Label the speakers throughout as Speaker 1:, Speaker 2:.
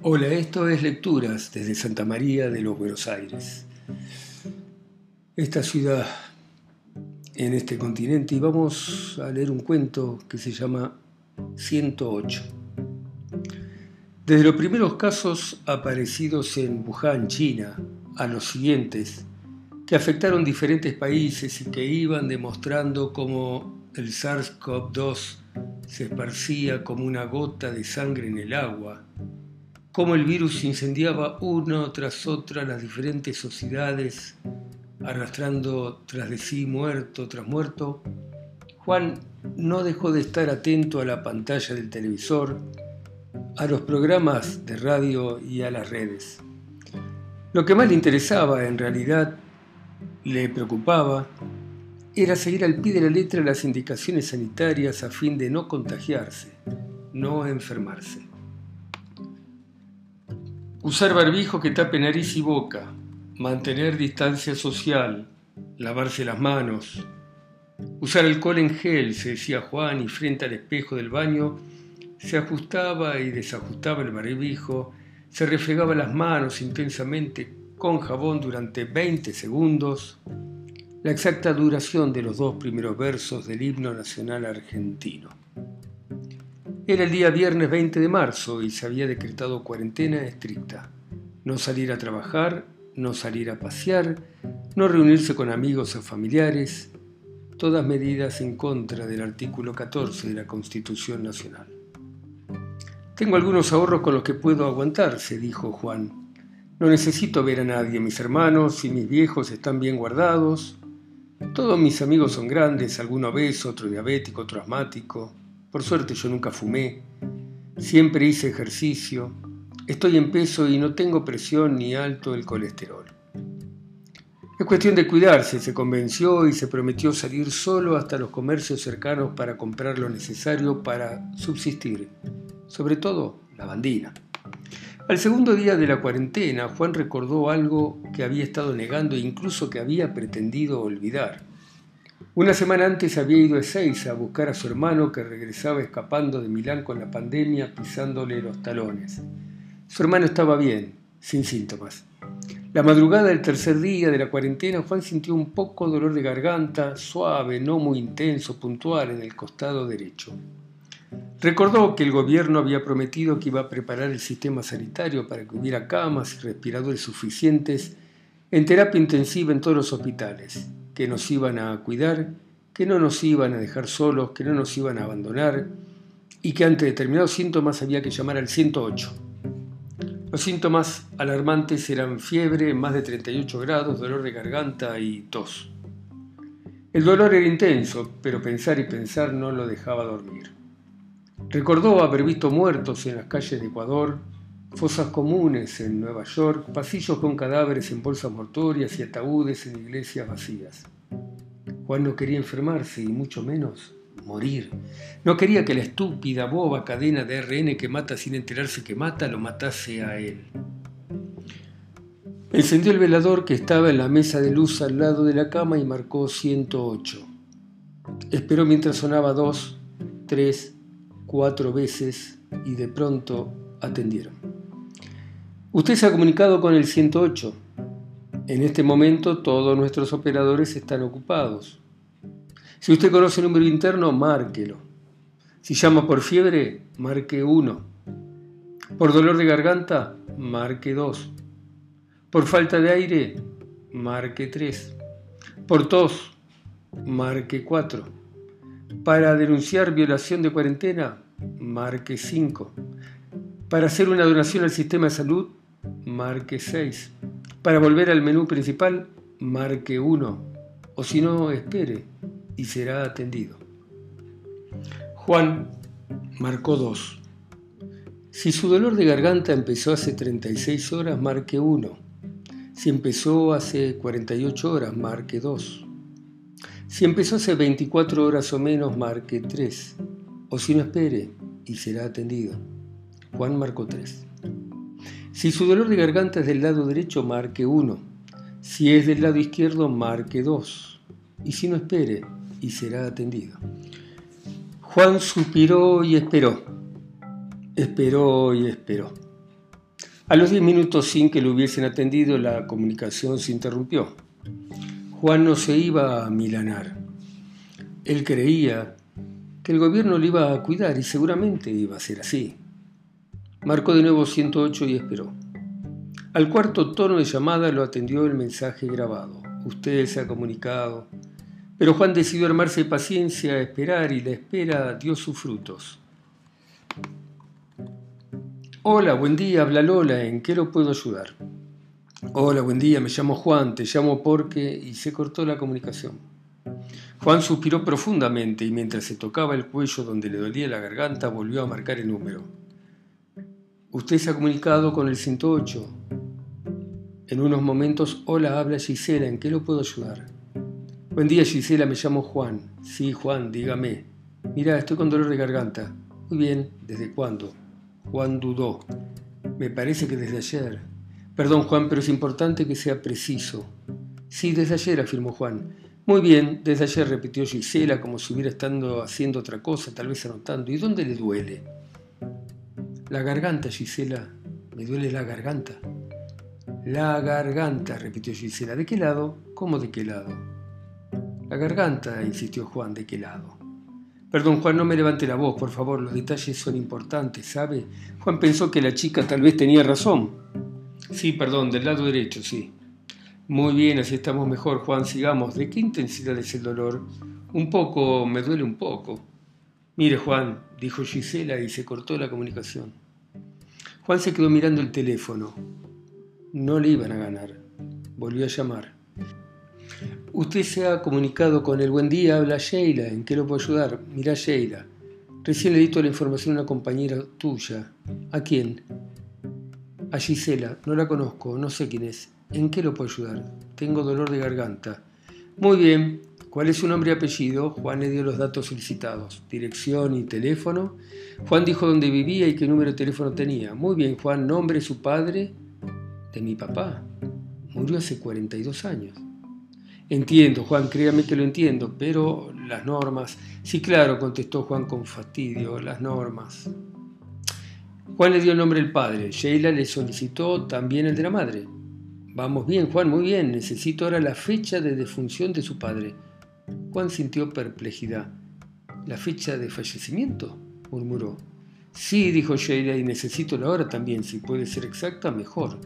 Speaker 1: Hola, esto es Lecturas desde Santa María de los Buenos Aires. Esta ciudad en este continente y vamos a leer un cuento que se llama 108. Desde los primeros casos aparecidos en Wuhan, China, a los siguientes, que afectaron diferentes países y que iban demostrando cómo el SARS-CoV-2 se esparcía como una gota de sangre en el agua, cómo el virus incendiaba una tras otra las diferentes sociedades, arrastrando tras de sí muerto tras muerto, Juan no dejó de estar atento a la pantalla del televisor, a los programas de radio y a las redes. Lo que más le interesaba, en realidad, le preocupaba, era seguir al pie de la letra las indicaciones sanitarias a fin de no contagiarse, no enfermarse. Usar barbijo que tape nariz y boca, mantener distancia social, lavarse las manos, usar alcohol en gel, se decía Juan, y frente al espejo del baño se ajustaba y desajustaba el barbijo, se refregaba las manos intensamente con jabón durante 20 segundos, la exacta duración de los dos primeros versos del himno nacional argentino. Era el día viernes 20 de marzo y se había decretado cuarentena estricta. No salir a trabajar, no salir a pasear, no reunirse con amigos o familiares, todas medidas en contra del artículo 14 de la Constitución Nacional. Tengo algunos ahorros con los que puedo aguantar, se dijo Juan. No necesito ver a nadie, mis hermanos y mis viejos están bien guardados. Todos mis amigos son grandes, alguno obeso, otro diabético, otro asmático. Por suerte yo nunca fumé, siempre hice ejercicio, estoy en peso y no tengo presión ni alto el colesterol. Es cuestión de cuidarse, se convenció y se prometió salir solo hasta los comercios cercanos para comprar lo necesario para subsistir, sobre todo la bandina. Al segundo día de la cuarentena, Juan recordó algo que había estado negando e incluso que había pretendido olvidar. Una semana antes había ido a Ezeiza a buscar a su hermano que regresaba escapando de Milán con la pandemia pisándole los talones. Su hermano estaba bien, sin síntomas. La madrugada del tercer día de la cuarentena, Juan sintió un poco dolor de garganta, suave, no muy intenso, puntual en el costado derecho. Recordó que el gobierno había prometido que iba a preparar el sistema sanitario para que hubiera camas y respiradores suficientes en terapia intensiva en todos los hospitales que nos iban a cuidar, que no nos iban a dejar solos, que no nos iban a abandonar y que ante determinados síntomas había que llamar al 108. Los síntomas alarmantes eran fiebre, más de 38 grados, dolor de garganta y tos. El dolor era intenso, pero pensar y pensar no lo dejaba dormir. Recordó haber visto muertos en las calles de Ecuador, fosas comunes en Nueva York, pasillos con cadáveres en bolsas mortuorias y ataúdes en iglesias vacías. Juan no quería enfermarse y mucho menos morir. No quería que la estúpida, boba cadena de RN que mata sin enterarse que mata lo matase a él. Encendió el velador que estaba en la mesa de luz al lado de la cama y marcó 108. Esperó mientras sonaba dos, tres, cuatro veces y de pronto atendieron. Usted se ha comunicado con el 108. En este momento todos nuestros operadores están ocupados. Si usted conoce el número interno, márquelo. Si llama por fiebre, marque 1. Por dolor de garganta, marque 2. Por falta de aire, marque 3. Por tos, marque 4. Para denunciar violación de cuarentena, marque 5. Para hacer una donación al sistema de salud, marque 6. Para volver al menú principal, marque 1. O si no, espere y será atendido. Juan marcó 2. Si su dolor de garganta empezó hace 36 horas, marque 1. Si empezó hace 48 horas, marque 2. Si empezó hace 24 horas o menos, marque 3. O si no, espere y será atendido. Juan marcó 3. Si su dolor de garganta es del lado derecho, marque 1. Si es del lado izquierdo, marque 2. Y si no, espere y será atendido. Juan suspiró y esperó. Esperó y esperó. A los diez minutos sin que lo hubiesen atendido, la comunicación se interrumpió. Juan no se iba a milanar. Él creía que el gobierno lo iba a cuidar y seguramente iba a ser así. Marcó de nuevo 108 y esperó. Al cuarto tono de llamada lo atendió el mensaje grabado. Usted se ha comunicado. Pero Juan decidió armarse de paciencia, esperar y la espera dio sus frutos. Hola, buen día, habla Lola, ¿en qué lo puedo ayudar? Hola, buen día, me llamo Juan, te llamo porque... y se cortó la comunicación. Juan suspiró profundamente y mientras se tocaba el cuello donde le dolía la garganta volvió a marcar el número. Usted se ha comunicado con el 108. En unos momentos, hola, habla Gisela, ¿en qué lo puedo ayudar? Buen día Gisela, me llamo Juan. Sí, Juan, dígame. Mira, estoy con dolor de garganta. Muy bien, ¿desde cuándo? Juan dudó. Me parece que desde ayer. Perdón, Juan, pero es importante que sea preciso. Sí, desde ayer, afirmó Juan. Muy bien, desde ayer repitió Gisela como si hubiera estado haciendo otra cosa, tal vez anotando. ¿Y dónde le duele? La garganta, Gisela. Me duele la garganta. La garganta, repitió Gisela. ¿De qué lado? ¿Cómo de qué lado? La garganta, insistió Juan, ¿de qué lado? Perdón, Juan, no me levante la voz, por favor, los detalles son importantes, ¿sabe? Juan pensó que la chica tal vez tenía razón. Sí, perdón, del lado derecho, sí. Muy bien, así estamos mejor, Juan, sigamos. ¿De qué intensidad es el dolor? Un poco, me duele un poco. Mire, Juan, dijo Gisela y se cortó la comunicación. Juan se quedó mirando el teléfono. No le iban a ganar. Volvió a llamar. Usted se ha comunicado con el buen día, habla Sheila, ¿en qué lo puedo ayudar? Mira Sheila, recién le dito la información a una compañera tuya. ¿A quién? A Gisela, no la conozco, no sé quién es. ¿En qué lo puedo ayudar? Tengo dolor de garganta. Muy bien, ¿cuál es su nombre y apellido? Juan le dio los datos solicitados, dirección y teléfono. Juan dijo dónde vivía y qué número de teléfono tenía. Muy bien, Juan, nombre, su padre, de mi papá. Murió hace 42 años. Entiendo, Juan, créame que lo entiendo, pero las normas. Sí, claro, contestó Juan con fastidio, las normas. Juan le dio el nombre del padre, Sheila le solicitó también el de la madre. Vamos bien, Juan, muy bien, necesito ahora la fecha de defunción de su padre. Juan sintió perplejidad. ¿La fecha de fallecimiento? murmuró. Sí, dijo Sheila, y necesito la hora también, si puede ser exacta, mejor.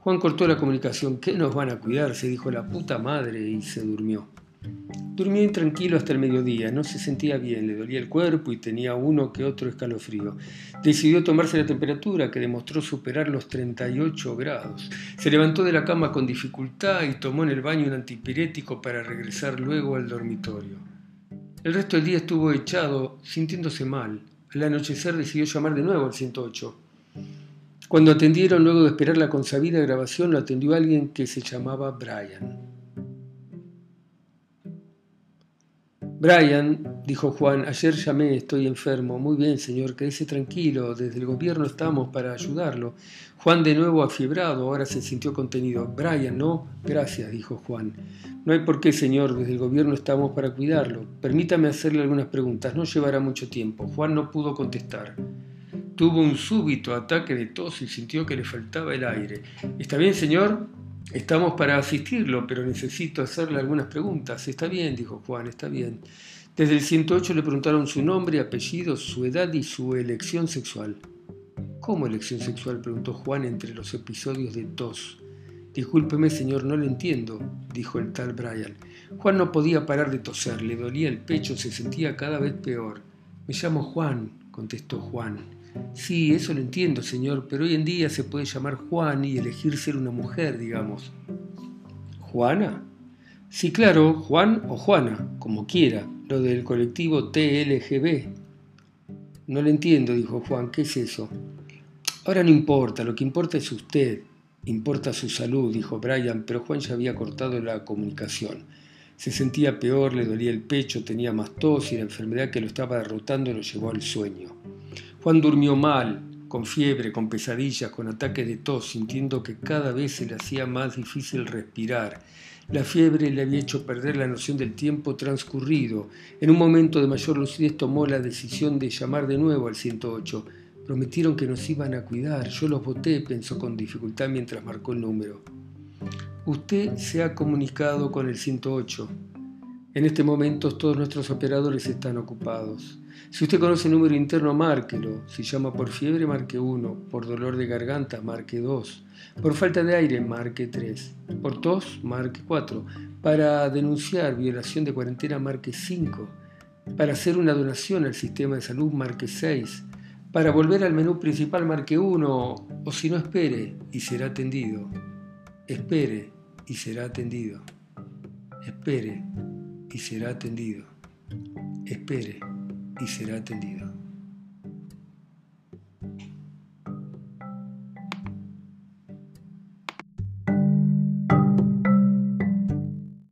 Speaker 1: Juan cortó la comunicación. ¿Qué nos van a cuidar? se dijo la puta madre y se durmió. Durmió intranquilo hasta el mediodía, no se sentía bien, le dolía el cuerpo y tenía uno que otro escalofrío. Decidió tomarse la temperatura, que demostró superar los 38 grados. Se levantó de la cama con dificultad y tomó en el baño un antipirético para regresar luego al dormitorio. El resto del día estuvo echado, sintiéndose mal. Al anochecer decidió llamar de nuevo al 108. Cuando atendieron, luego de esperar la consabida grabación, lo atendió alguien que se llamaba Brian. Brian, dijo Juan, ayer llamé, estoy enfermo. Muy bien, señor, quédese tranquilo, desde el gobierno estamos para ayudarlo. Juan de nuevo afiebrado, ahora se sintió contenido. Brian, no, gracias, dijo Juan. No hay por qué, señor, desde el gobierno estamos para cuidarlo. Permítame hacerle algunas preguntas, no llevará mucho tiempo. Juan no pudo contestar. Tuvo un súbito ataque de tos y sintió que le faltaba el aire. ¿Está bien, señor? Estamos para asistirlo, pero necesito hacerle algunas preguntas. Está bien, dijo Juan, está bien. Desde el 108 le preguntaron su nombre, apellido, su edad y su elección sexual. ¿Cómo elección sexual? preguntó Juan entre los episodios de tos. Discúlpeme, señor, no lo entiendo, dijo el tal Brian. Juan no podía parar de toser, le dolía el pecho, se sentía cada vez peor. Me llamo Juan, contestó Juan. Sí, eso lo entiendo, señor, pero hoy en día se puede llamar Juan y elegir ser una mujer, digamos. ¿Juana? Sí, claro, Juan o Juana, como quiera, lo del colectivo TLGB. No lo entiendo, dijo Juan, ¿qué es eso? Ahora no importa, lo que importa es usted, importa su salud, dijo Brian, pero Juan ya había cortado la comunicación. Se sentía peor, le dolía el pecho, tenía más tos y la enfermedad que lo estaba derrotando lo llevó al sueño. Juan durmió mal, con fiebre, con pesadillas, con ataques de tos, sintiendo que cada vez se le hacía más difícil respirar. La fiebre le había hecho perder la noción del tiempo transcurrido. En un momento de mayor lucidez tomó la decisión de llamar de nuevo al 108. Prometieron que nos iban a cuidar. Yo los voté, pensó con dificultad mientras marcó el número. Usted se ha comunicado con el 108. En este momento todos nuestros operadores están ocupados. Si usted conoce el número interno, márquelo. Si llama por fiebre, marque 1. Por dolor de garganta, marque 2. Por falta de aire, marque 3. Por tos, marque 4. Para denunciar violación de cuarentena, marque 5. Para hacer una donación al sistema de salud, marque 6. Para volver al menú principal, marque 1. O si no, espere y será atendido. Espere y será atendido. Espere y será atendido. Espere y será atendido.